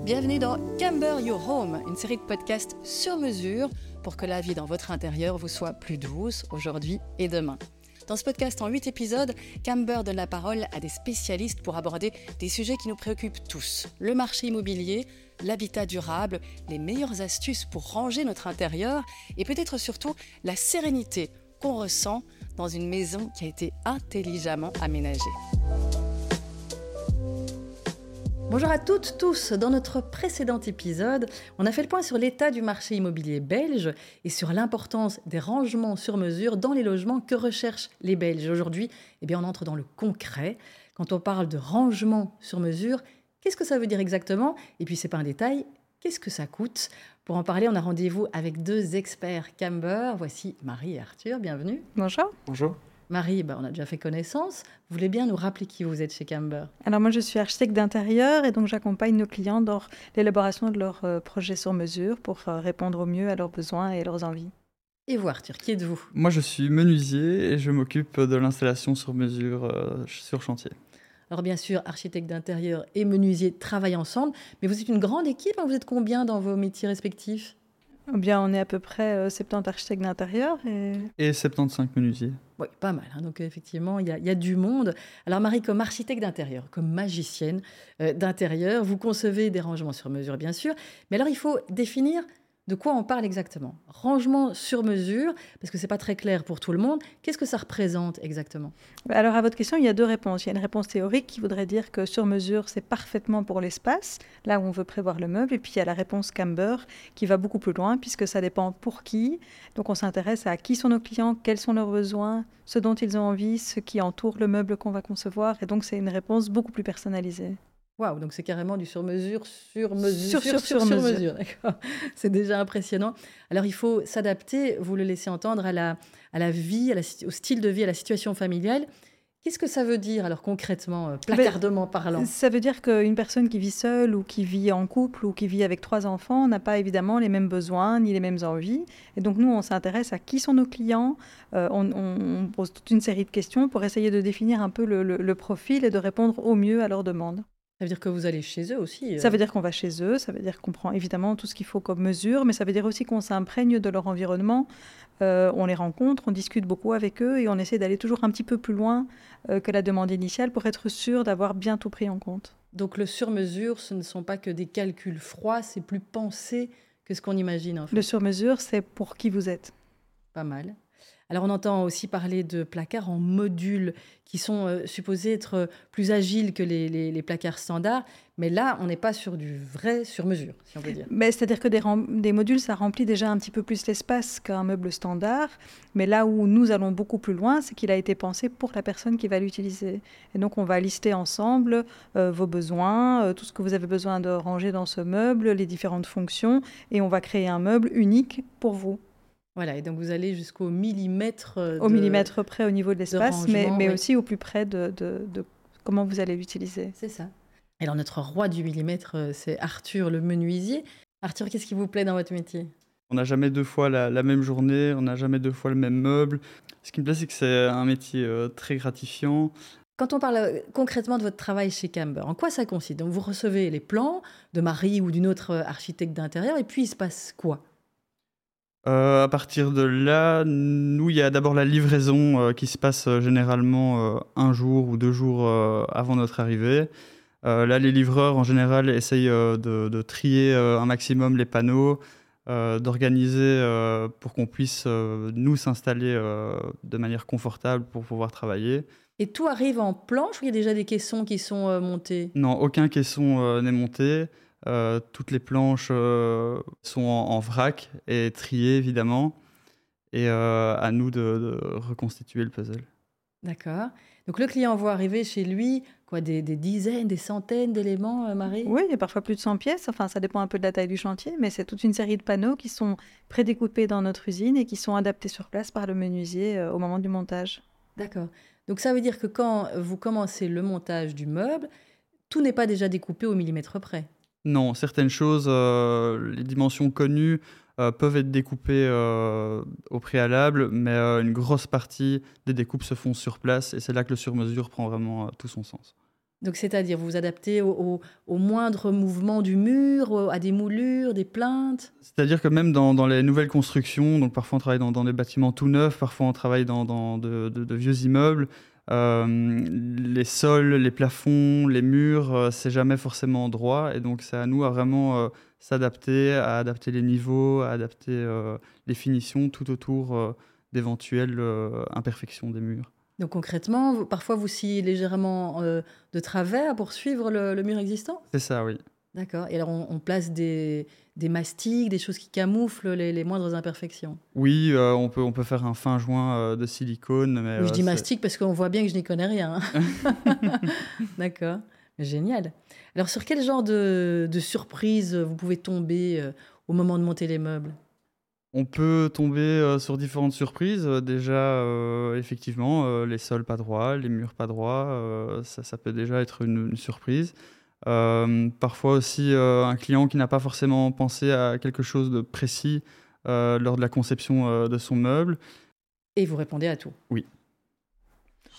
Bienvenue dans Camber Your Home, une série de podcasts sur mesure pour que la vie dans votre intérieur vous soit plus douce aujourd'hui et demain. Dans ce podcast en 8 épisodes, Camber donne la parole à des spécialistes pour aborder des sujets qui nous préoccupent tous. Le marché immobilier, l'habitat durable, les meilleures astuces pour ranger notre intérieur et peut-être surtout la sérénité qu'on ressent dans une maison qui a été intelligemment aménagée. Bonjour à toutes, tous. Dans notre précédent épisode, on a fait le point sur l'état du marché immobilier belge et sur l'importance des rangements sur mesure dans les logements que recherchent les Belges. Aujourd'hui, eh bien, on entre dans le concret. Quand on parle de rangement sur mesure, qu'est-ce que ça veut dire exactement? Et puis, c'est pas un détail, qu'est-ce que ça coûte? Pour en parler, on a rendez-vous avec deux experts Camber. Voici Marie et Arthur, bienvenue. Bonjour. Bonjour. Marie, bah, on a déjà fait connaissance. Vous voulez bien nous rappeler qui vous êtes chez Camber? Alors moi, je suis architecte d'intérieur et donc j'accompagne nos clients dans l'élaboration de leurs euh, projets sur mesure pour euh, répondre au mieux à leurs besoins et leurs envies. Et vous, Arthur, qui êtes-vous? Moi, je suis menuisier et je m'occupe de l'installation sur mesure euh, sur chantier. Alors bien sûr, architecte d'intérieur et menuisier travaillent ensemble, mais vous êtes une grande équipe, hein? Vous êtes combien dans vos métiers respectifs? Eh Bien, on est à peu près 70 architectes d'intérieur et... Et 75 menuisiers. Oui, pas mal. hein. Donc effectivement, il y, a- il y a du monde. Alors Marie, comme architecte d'intérieur, comme magicienne euh, d'intérieur, vous concevez des rangements sur mesure, bien sûr. Mais alors il faut définir de quoi on parle exactement? Rangement sur mesure, parce que c'est pas très clair pour tout le monde. Qu'est-ce que ça représente exactement? Alors à votre question, il y a deux réponses. Il y a une réponse théorique qui voudrait dire que sur mesure, c'est parfaitement pour l'espace, là où on veut prévoir le meuble. Et puis il y a la réponse Camber qui va beaucoup plus loin puisque ça dépend pour qui. Donc on s'intéresse à qui sont nos clients, quels sont leurs besoins, ce dont ils ont envie, ce qui entoure le meuble qu'on va concevoir. Et donc c'est une réponse beaucoup plus personnalisée. Waouh, donc c'est carrément du sur mesure, sur mesure, Sur- sur- sur mesure. d'accord. C'est déjà impressionnant. Alors il faut s'adapter, vous le laissez entendre, à la, à la vie, à la si- au style de vie, à la situation familiale. Qu'est-ce que ça veut dire alors concrètement, euh, placardement parlant? Ça veut dire qu'une personne qui vit seule ou qui vit en couple ou qui vit avec trois enfants n'a pas évidemment les mêmes besoins ni les mêmes envies. Et donc nous, on s'intéresse à qui sont nos clients. Euh, on, on- on pose toute une série de questions pour essayer de définir un peu le, le- le profil et de répondre au mieux à leurs demandes. Ça veut dire que vous allez chez eux aussi. euh, Ça veut dire qu'on va chez eux, ça veut dire qu'on prend évidemment tout ce qu'il faut comme mesure, mais ça veut dire aussi qu'on s'imprègne de leur environnement. Euh, on les rencontre, on discute beaucoup avec eux et on essaie d'aller toujours un petit peu plus loin euh, que la demande initiale pour être sûr d'avoir bien tout pris en compte. Donc le sur mesure, ce ne sont pas que des calculs froids, c'est plus pensé que ce qu'on imagine en fait. Le sur-mesure, c'est pour qui vous êtes. Pas mal. Alors on entend aussi parler de placards en modules qui sont euh, supposés être euh, plus agiles que les, placards standards, mais là on n'est pas sur du vrai sur mesure, si on peut dire. C'est-à-dire que des, modules, ça remplit déjà un petit peu plus l'espace qu'un meuble standard. Mais là où nous allons beaucoup plus loin, c'est qu'il a été pensé pour la personne qui va l'utiliser. Et donc, on va lister ensemble euh, vos besoins, tout ce que vous avez besoin de ranger dans ce meuble, les différentes fonctions, et on va créer un meuble unique pour vous, Voilà, et donc vous allez jusqu'au millimètre. euh, au de- millimètre près au niveau de l'espace, mais, rangement, mais oui. aussi au plus près de, de- de comment vous allez l'utiliser. C'est ça. Et alors notre roi du millimètre, euh, c'est Arthur le menuisier. Arthur, qu'est-ce qui vous plaît dans votre métier? On n'a jamais deux fois la, la même journée, on n'a jamais deux fois le même meuble. Ce qui me plaît, c'est que c'est un métier euh, très gratifiant. Quand on parle concrètement de votre travail chez Camber, en quoi ça consiste? Donc vous recevez les plans de Marie ou d'une autre architecte d'intérieur, et puis il se passe quoi? Euh, à partir de là, nous, il y a d'abord la livraison euh, qui se passe euh, généralement un jour ou deux jours avant notre arrivée. Là, les livreurs, en général, essayent de, de trier un maximum les panneaux, d'organiser pour qu'on puisse, nous, s'installer de manière confortable pour pouvoir travailler. Et tout arrive en planche ou il y a déjà des caissons qui sont montés? Non, aucun caisson n'est monté. Euh, toutes les planches euh, sont en, en vrac et triées, évidemment. Et euh, à nous de, de reconstituer le puzzle. D'accord. Donc le client voit arriver chez lui quoi, des, des dizaines, des centaines d'éléments, euh, Marie? Oui, il y a parfois plus de 100 pièces. Enfin, ça dépend un peu de la taille du chantier, mais c'est toute une série de panneaux qui sont prédécoupés dans notre usine et qui sont adaptés sur place par le menuisier euh, au moment du montage. D'accord. Donc ça veut dire que quand vous commencez le montage du meuble, tout n'est pas déjà découpé au millimètre près? Non, certaines choses, euh, les dimensions connues euh, peuvent être découpées euh, au préalable, mais une grosse partie des découpes se font sur place et c'est là que le sur-mesure prend vraiment tout son sens. Donc, c'est-à-dire, vous vous adaptez au, moindre mouvement du mur, à des moulures, des plaintes? C'est-à-dire que même dans, les nouvelles constructions, donc parfois on travaille dans, des bâtiments tout neufs, parfois on travaille dans, de, vieux immeubles, euh, les sols, les plafonds, les murs, euh, c'est jamais forcément droit. Et donc, c'est à nous à vraiment euh, s'adapter, à adapter les niveaux, à adapter les finitions tout autour d'éventuelles imperfections des murs. Donc concrètement, parfois vous sciez légèrement de travers pour suivre le, mur existant? C'est ça, oui. D'accord. Et alors on, place des, des, mastiques, des choses qui camouflent les, moindres imperfections Oui, on, peut, on peut faire un fin joint de silicone. Mais, je dis mastic parce qu'on voit bien que je n'y connais rien. Hein. D'accord. Génial. Alors, sur quel genre de, surprise vous pouvez tomber euh, au moment de monter les meubles? On peut tomber euh, sur différentes surprises. Euh, déjà, effectivement, les sols pas droits, les murs pas droits, ça, peut déjà être une, surprise. Parfois aussi, un client qui n'a pas forcément pensé à quelque chose de précis lors de la conception de son meuble. Et vous répondez à tout Oui.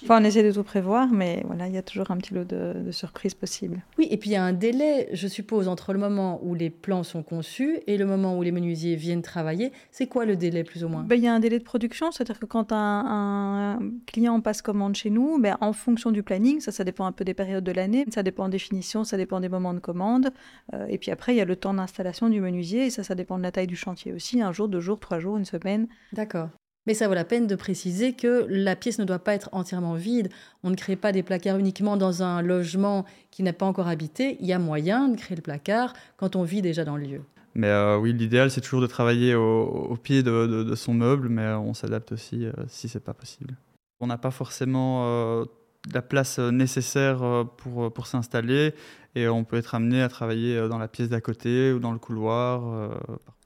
Enfin, on essaie de tout prévoir, mais voilà, il y a toujours un petit lot de, surprises possibles. Oui, et puis il y a un délai, je suppose, entre le moment où les plans sont conçus et le moment où les menuisiers viennent travailler. C'est quoi le délai, plus ou moins? Ben, Il y a un délai de production, c'est-à-dire que quand un, client passe commande chez nous, ben, en fonction du planning, ça, ça dépend un peu des périodes de l'année, ça dépend des finitions, ça dépend des moments de commande. Euh, et puis après, il y a le temps d'installation du menuisier, et ça, ça dépend de la taille du chantier aussi, un jour, deux jours, trois jours, une semaine. D'accord. Mais ça vaut la peine de préciser que la pièce ne doit pas être entièrement vide. On ne crée pas des placards uniquement dans un logement qui n'est pas encore habité. Il y a moyen de créer le placard quand on vit déjà dans le lieu. Mais euh, oui, l'idéal, c'est toujours de travailler au, pied de, son meuble, mais on s'adapte aussi euh, si c'est pas possible. On n'a pas forcément euh, la place nécessaire pour s'installer et on peut être amené à travailler dans la pièce d'à côté ou dans le couloir.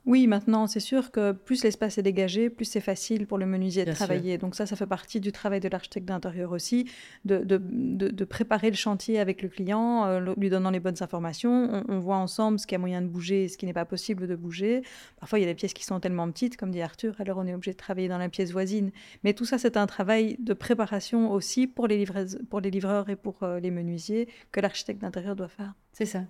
Oui, maintenant, c'est sûr que plus l'espace est dégagé, plus c'est facile pour le menuisier de travailler. Donc ça, ça fait partie du travail de l'architecte d'intérieur aussi, de, de, de, préparer le chantier avec le client, euh, lui donnant les bonnes informations. On, voit ensemble ce qu'il y a moyen de bouger et ce qui n'est pas possible de bouger. Parfois, il y a des pièces qui sont tellement petites, comme dit Arthur, alors on est obligé de travailler dans la pièce voisine. Mais tout ça, c'est un travail de préparation aussi pour les, pour les livreurs et pour euh, les menuisiers que l'architecte d'intérieur doit faire. C'est ça.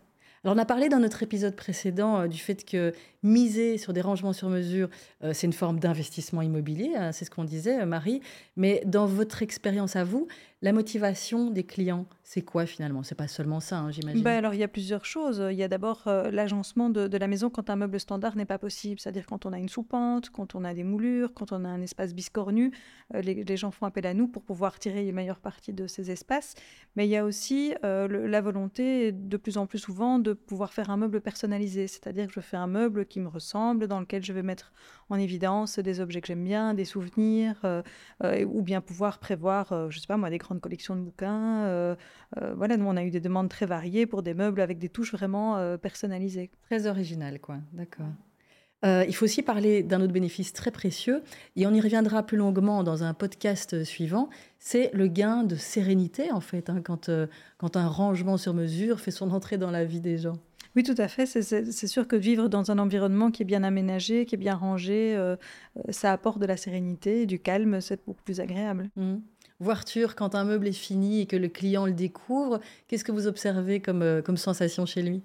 Alors on a parlé dans notre épisode précédent euh, du fait que miser sur des rangements sur mesure, euh, c'est une forme d'investissement immobilier, hein, c'est ce qu'on disait, euh, Marie. Mais dans votre expérience à vous, la motivation des clients, c'est quoi finalement? C'est pas seulement ça, hein, j'imagine. Ben alors il y a plusieurs choses. Il y a d'abord euh, l'agencement de, la maison quand un meuble standard n'est pas possible, c'est-à-dire quand on a une soupente, quand on a des moulures, quand on a un espace biscornu, les, gens font appel à nous pour pouvoir tirer les meilleures parties de ces espaces. Mais il y a aussi la volonté, de plus en plus souvent, de pouvoir faire un meuble personnalisé, c'est-à-dire que je fais un meuble qui me ressemble, dans lequel je vais mettre en évidence des objets que j'aime bien, des souvenirs, euh, euh, ou bien pouvoir prévoir, euh, je sais pas moi, des grandes collections de bouquins. voilà, nous on a eu des demandes très variées pour des meubles avec des touches vraiment personnalisées. Très original, quoi. D'accord. il faut aussi parler d'un autre bénéfice très précieux, et on y reviendra plus longuement dans un podcast suivant, c'est le gain de sérénité, en fait, hein, quand, quand un rangement sur mesure fait son entrée dans la vie des gens. Oui, tout à fait. C'est sûr que vivre dans un environnement qui est bien aménagé, qui est bien rangé, euh, euh, ça apporte de la sérénité, du calme, c'est beaucoup plus agréable. Mmh. Voiture, quand un meuble est fini et que le client le découvre, qu'est-ce que vous observez comme, euh, comme sensation chez lui?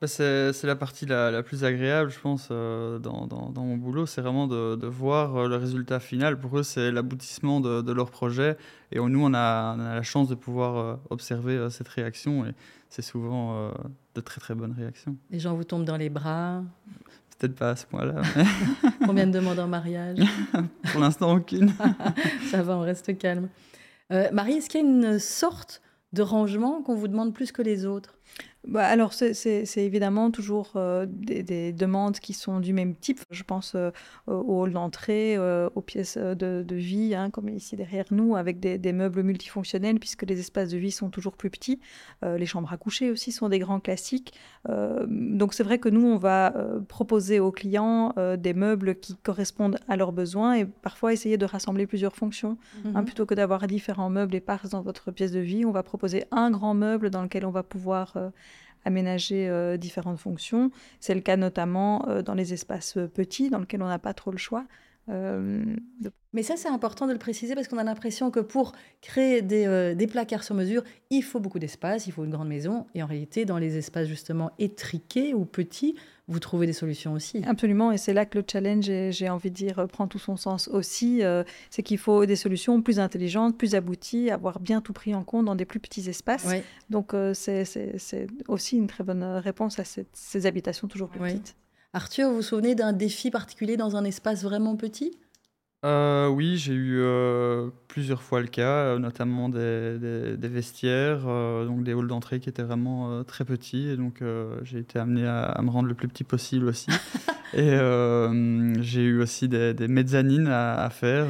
Bah, c'est la partie la, plus agréable, je pense, dans, dans, mon boulot. C'est vraiment de, de, voir le résultat final. Pour eux, c'est l'aboutissement de, de, leur projet. Et nous, on a, on a, la chance de pouvoir observer cette réaction. Et c'est souvent de très très bonnes réactions. Les gens vous tombent dans les bras? Peut-être pas à ce point-là. Combien de demandes en mariage? Pour l'instant, aucune. Ça va, on reste calme. Euh, Marie, est-ce qu'il y a une sorte de rangement qu'on vous demande plus que les autres? Bah, alors, c'est évidemment toujours euh, des, demandes qui sont du même type. Je pense euh, au hall d'entrée, euh, aux pièces de, vie, hein, comme ici derrière nous, avec des, meubles multifonctionnels, puisque les espaces de vie sont toujours plus petits. les chambres à coucher aussi sont des grands classiques. donc, c'est vrai que nous, on va proposer aux clients des meubles qui correspondent à leurs besoins et parfois essayer de rassembler plusieurs fonctions. Hein, mhm. plutôt que d'avoir différents meubles épars dans votre pièce de vie, on va proposer un grand meuble dans lequel on va pouvoir aménager euh, différentes fonctions. C'est le cas notamment euh, dans les espaces euh, petits, dans lesquels on n'a pas trop le choix. Mais ça, c'est important de le préciser parce qu'on a l'impression que pour créer des, des, placards sur mesure, il faut beaucoup d'espace, il faut une grande maison. Et en réalité, dans les espaces justement étriqués ou petits, vous trouvez des solutions aussi. Absolument, et c'est là que le challenge, j'ai envie de dire, prend tout son sens aussi. Euh, c'est qu'il faut des solutions plus intelligentes, plus abouties, avoir bien tout pris en compte dans des plus petits espaces. Donc euh, c'est aussi une très bonne réponse à ces habitations toujours plus petites. Arthur, vous vous souvenez d'un défi particulier dans un espace vraiment petit? Euh, oui, j'ai eu euh, plusieurs fois le cas, euh, notamment des, des, vestiaires, donc des halls d'entrée qui étaient vraiment très petits. Et donc, j'ai été amené à, me rendre le plus petit possible aussi. et j'ai eu aussi des, des mezzanines à, faire.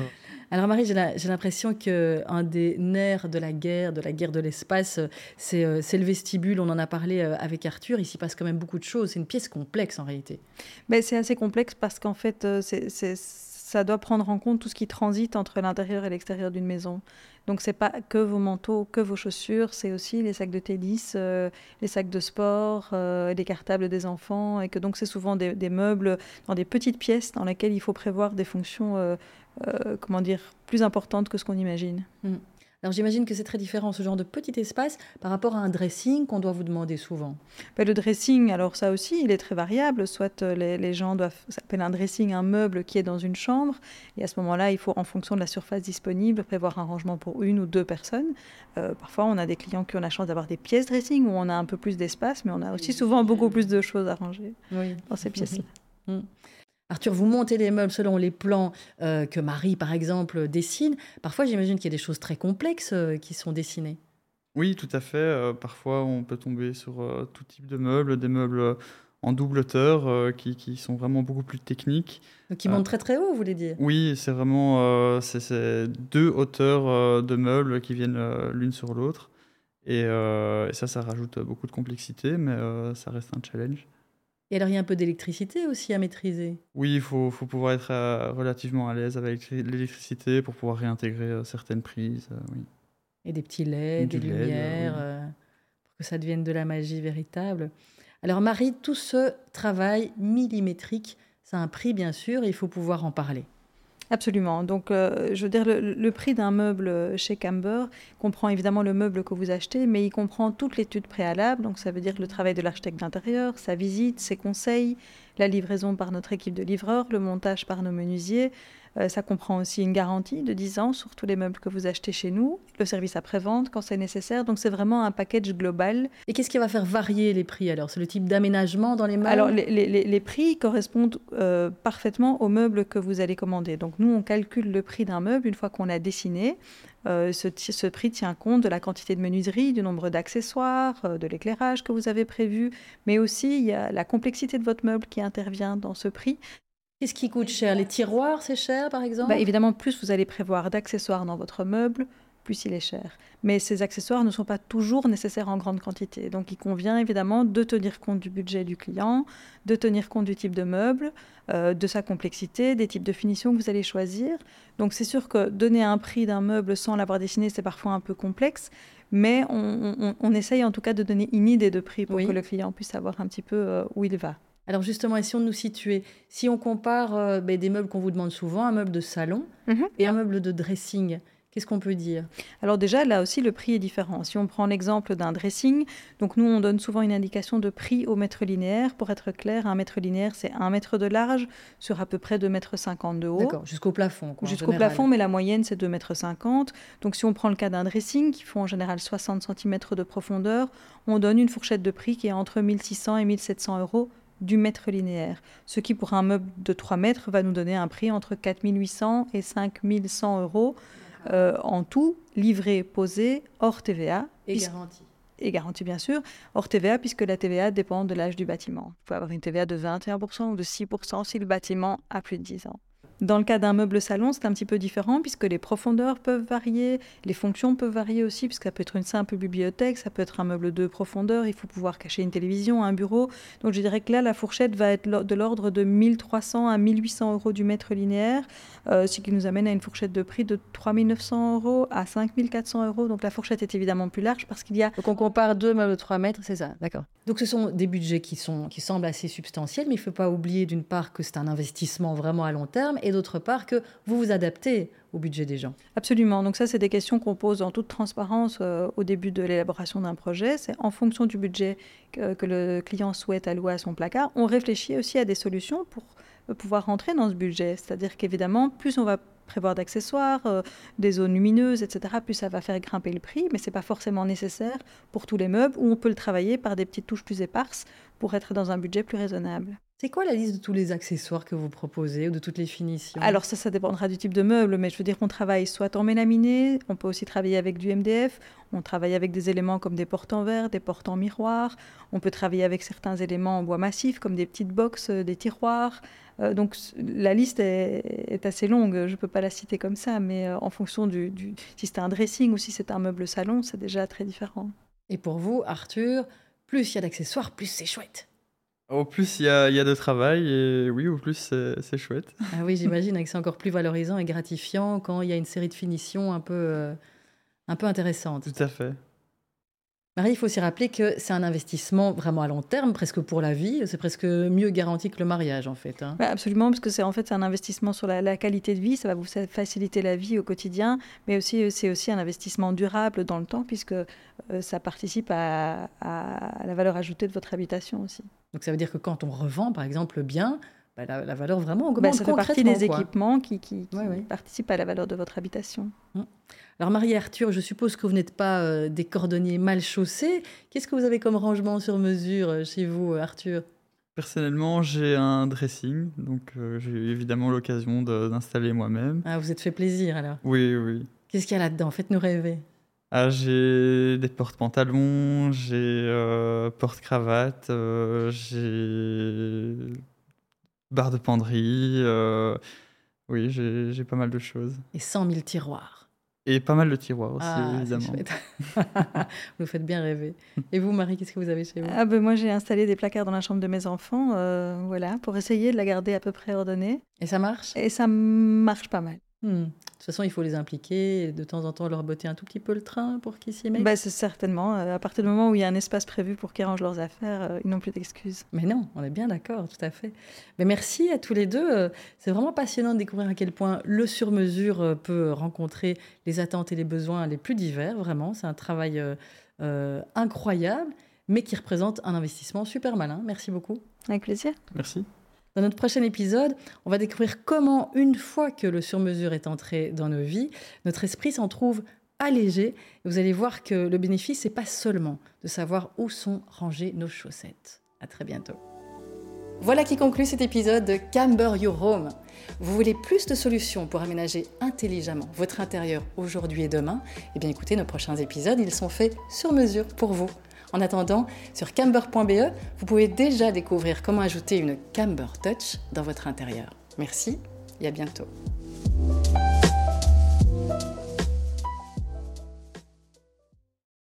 Alors Marie, j'ai l'impression qu'un des nerfs de la guerre, de la guerre de l'espace, c'est le vestibule. On en a parlé avec Arthur. Ici passe quand même beaucoup de choses. C'est une pièce complexe en réalité. Mais c'est assez complexe parce qu'en fait, c'est ça doit prendre en compte tout ce qui transite entre l'intérieur et l'extérieur d'une maison. Donc c'est pas que vos manteaux, que vos chaussures, c'est aussi les sacs de tennis, euh, les sacs de sport, euh, les cartables des enfants, et que donc c'est souvent des, meubles dans des petites pièces dans lesquelles il faut prévoir des fonctions, euh, comment dire, plus importantes que ce qu'on imagine. Mm. Alors j'imagine que c'est très différent ce genre de petit espace par rapport à un dressing qu'on doit vous demander souvent. Ben, le dressing, alors ça aussi, il est très variable. Soit euh, les, gens doivent, ça s'appelle un dressing, un meuble qui est dans une chambre, et à ce moment-là, il faut, en fonction de la surface disponible, prévoir un rangement pour une ou deux personnes. Euh, parfois, on a des clients qui ont la chance d'avoir des pièces dressing où on a un peu plus d'espace, mais on a aussi souvent beaucoup plus de choses à ranger dans ces pièces-là. Mm. Arthur, vous montez les meubles selon les plans euh, que Marie, par exemple, dessine. Parfois, j'imagine qu'il y a des choses très complexes euh, qui sont dessinées. Oui, tout à fait. Euh, parfois, on peut tomber sur tout type de meubles, des meubles en double hauteur qui, sont vraiment beaucoup plus techniques. qui montent très très haut, vous voulez dire? Oui, c'est vraiment c'est deux hauteurs de meubles qui viennent l'une sur l'autre. Et, et, ça, ça rajoute beaucoup de complexité, mais ça reste un challenge. Et alors, il y a un peu d'électricité aussi à maîtriser. Oui, il faut, faut pouvoir être euh, relativement à l'aise avec l'électricité pour pouvoir réintégrer euh, certaines prises. Euh, oui. Et des petits LED, des lumières, pour que ça devienne de la magie véritable. Alors, Marie, tout ce travail millimétrique, ça a un prix, bien sûr, et il faut pouvoir en parler. Absolument. Donc, euh, je veux dire, le, prix d'un meuble chez Camber comprend évidemment le meuble que vous achetez, mais il comprend toute l'étude préalable. Donc, ça veut dire le travail de l'architecte d'intérieur, sa visite, ses conseils, la livraison par notre équipe de livreurs, le montage par nos menuisiers, ça comprend aussi une garantie de 10 ans sur tous les meubles que vous achetez chez nous, le service après-vente quand c'est nécessaire. Donc c'est vraiment un package global. Et qu'est-ce qui va faire varier les prix alors? C'est le type d'aménagement dans les meubles? Alors les, prix correspondent euh, parfaitement aux meubles que vous allez commander. Donc nous, on calcule le prix d'un meuble une fois qu'on l'a dessiné. Euh, ce, ce, prix tient compte de la quantité de menuiserie, du nombre d'accessoires, de l'éclairage que vous avez prévu, mais aussi il y a la complexité de votre meuble qui intervient dans ce prix. Qu'est-ce qui coûte cher? Les tiroirs, c'est cher, par exemple? Bah, Évidemment, plus vous allez prévoir d'accessoires dans votre meuble, plus il est cher. Mais ces accessoires ne sont pas toujours nécessaires en grande quantité. Donc il convient évidemment de tenir compte du budget du client, de tenir compte du type de meuble, euh, de sa complexité, des types de finitions que vous allez choisir. Donc c'est sûr que donner un prix d'un meuble sans l'avoir dessiné, c'est parfois un peu complexe. Mais on, essaye en tout cas de donner une idée de prix pour que le client puisse savoir un petit peu euh, où il va. Alors justement, essayons de nous situer. Si on compare euh, ben, des meubles qu'on vous demande souvent, un meuble de salon mhm. et un meuble de dressing, Qu'est-ce qu'on peut dire? Alors déjà, là aussi, le prix est différent. Si on prend l'exemple d'un dressing, donc nous, on donne souvent une indication de prix au mètre linéaire. Pour être clair, un mètre linéaire, c'est un mètre de large sur à peu près 2,50 mètres de haut. D'accord, jusqu'au plafond. Jusqu'au plafond, mais la moyenne, c'est 2,50 mètres. Donc si on prend le cas d'un dressing, qui font en général 60 cm de profondeur, on donne une fourchette de prix qui est entre 1600 et 1700 euros du mètre linéaire, ce qui pour un meuble de 3 mètres va nous donner un prix entre 4800 et 5100 euros euh, en tout, livré, posé, hors TVA. Et garantie. Et garantie bien sûr, hors TVA puisque la TVA dépend de l'âge du bâtiment. Vous pouvez avoir une TVA de 21% ou de 6% si le bâtiment a plus de 10 ans. Dans le cas d'un meuble salon, c'est un petit peu différent puisque les profondeurs peuvent varier, les fonctions peuvent varier aussi, puisque ça peut être une simple bibliothèque, ça peut être un meuble de profondeur, il faut pouvoir cacher une télévision, un bureau. Donc je dirais que là, la fourchette va être de l'ordre de 1300 à 1800 euros du mètre linéaire, euh, ce qui nous amène à une fourchette de prix de 3900 euros à 5400 euros. Donc la fourchette est évidemment plus large parce qu'il y a... Donc on compare deux meubles de 3 mètres, c'est ça, d'accord. Donc ce sont des budgets qui, sont, qui semblent assez substantiels, mais il ne faut pas oublier d'une part que c'est un investissement vraiment à long terme et d'autre part que vous vous adaptez au budget des gens Absolument. Donc ça, c'est des questions qu'on pose en toute transparence euh, au début de l'élaboration d'un projet. C'est en fonction du budget que, que, le client souhaite allouer à son placard. On réfléchit aussi à des solutions pour euh, pouvoir rentrer dans ce budget. C'est-à-dire qu'évidemment, plus on va prévoir d'accessoires, euh, des zones lumineuses, etc., plus ça va faire grimper le prix, mais ce n'est pas forcément nécessaire pour tous les meubles, où on peut le travailler par des petites touches plus éparses pour être dans un budget plus raisonnable. C'est quoi la liste de tous les accessoires que vous proposez ou de toutes les finitions? Alors ça, ça dépendra du type de meuble, mais je veux dire qu'on travaille soit en mélaminé, on peut aussi travailler avec du MDF, on travaille avec des éléments comme des portes en verre, des portes en miroir, on peut travailler avec certains éléments en bois massif comme des petites boxes, euh, des tiroirs. Euh, donc la liste est, assez longue, je ne peux pas la citer comme ça, mais euh, en fonction du, du si c'est un dressing ou si c'est un meuble salon, c'est déjà très différent. Et pour vous, Arthur, plus il y a d'accessoires, plus c'est chouette. Au plus il y a, y a, de travail, et oui, au plus c'est chouette. Ah oui, j'imagine que c'est encore plus valorisant et gratifiant quand il y a une série de finitions un peu, euh, un peu intéressantes. Tout à fait. Marie, il faut aussi rappeler que c'est un investissement vraiment à long terme, presque pour la vie. C'est presque mieux garanti que le mariage, en fait. Hein. Bah, absolument, parce que c'est en fait un investissement sur la, qualité de vie. Ça va vous faciliter la vie au quotidien, mais aussi c'est aussi un investissement durable dans le temps, puisque euh, ça participe à, à, la valeur ajoutée de votre habitation aussi. Donc ça veut dire que quand on revend, par exemple, le bien, bah, la, valeur vraiment bah, augmente. ça fait partie des équipements qui, qui, participent à la valeur de votre habitation. Mmh. Alors Marie Arthur, je suppose que vous n'êtes pas euh, des cordonniers mal chaussés. Qu'est-ce que vous avez comme rangement sur mesure euh, chez vous, euh, Arthur? Personnellement, j'ai un dressing, donc j'ai eu évidemment l'occasion d'installer moi-même. Ah, vous êtes fait plaisir alors Oui, oui. Qu'est-ce qu'il y a là-dedans? Faites-nous rêver. Ah, j'ai des porte-pantalons, j'ai porte-cravate, j'ai barre de penderie. oui, j'ai pas mal de choses. Et 100 000 tiroirs. Et pas mal de tiroirs aussi, ah, évidemment. vous faites bien rêver. Et vous, Marie, qu'est-ce que vous avez chez vous? Ah ben Moi, j'ai installé des placards dans la chambre de mes enfants, euh, voilà, pour essayer de la garder à peu près ordonnée. Et ça marche? Et ça marche pas mal. Hmm. De toute façon, il faut les impliquer et de temps en temps leur botter un tout petit peu le train pour qu'ils s'y mettent. Bah, c'est certainement. Euh, à partir du moment où il y a un espace prévu pour qu'ils rangent leurs affaires, euh, ils n'ont plus d'excuses. Mais non, on est bien d'accord, tout à fait. Mais merci à tous les deux. Euh, c'est vraiment passionnant de découvrir à quel point le sur-mesure peut rencontrer les attentes et les besoins les plus divers. Vraiment, c'est un travail incroyable, mais qui représente un investissement super malin. Merci beaucoup. Avec plaisir. Merci. Dans notre prochain épisode, on va découvrir comment, une fois que le sur-mesure est entré dans nos vies, notre esprit s'en trouve allégé. Et vous allez voir que le bénéfice, n'est pas seulement de savoir où sont rangées nos chaussettes. À très bientôt. Voilà qui conclut cet épisode de Camber Your Home. Vous voulez plus de solutions pour aménager intelligemment votre intérieur aujourd'hui et demain? Eh bien écoutez, nos prochains épisodes, ils sont faits sur mesure pour vous. En attendant, sur camber.be, vous pouvez déjà découvrir comment ajouter une Camber Touch dans votre intérieur. Merci et à bientôt.